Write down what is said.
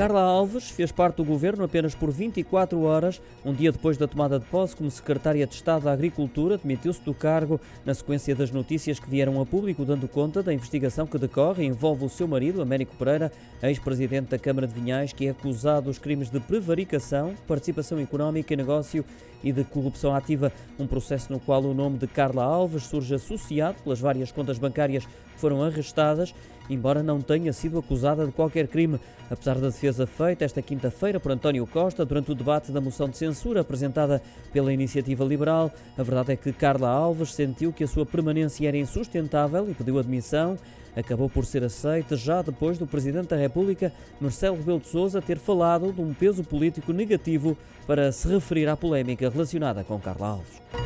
Carla Alves fez parte do governo apenas por 24 horas. Um dia depois da tomada de posse como secretária de Estado da Agricultura, demitiu-se do cargo na sequência das notícias que vieram a público dando conta da investigação que decorre e envolve o seu marido, Américo Pereira, ex-presidente da Câmara de Vinhais, que é acusado dos crimes de prevaricação, participação económica e negócio e de corrupção ativa, um processo no qual o nome de Carla Alves surge associado pelas várias contas bancárias que foram arrestadas, embora não tenha sido acusada de qualquer crime, apesar da defesa feita esta quinta-feira por António Costa durante o debate da moção de censura apresentada pela Iniciativa Liberal. A verdade é que Carla Alves sentiu que a sua permanência era insustentável e pediu admissão. Acabou por ser aceita já depois do Presidente da República, Marcelo Rebelo de Sousa, ter falado de um peso político negativo para se referir à polémica relacionada com Carla Alves.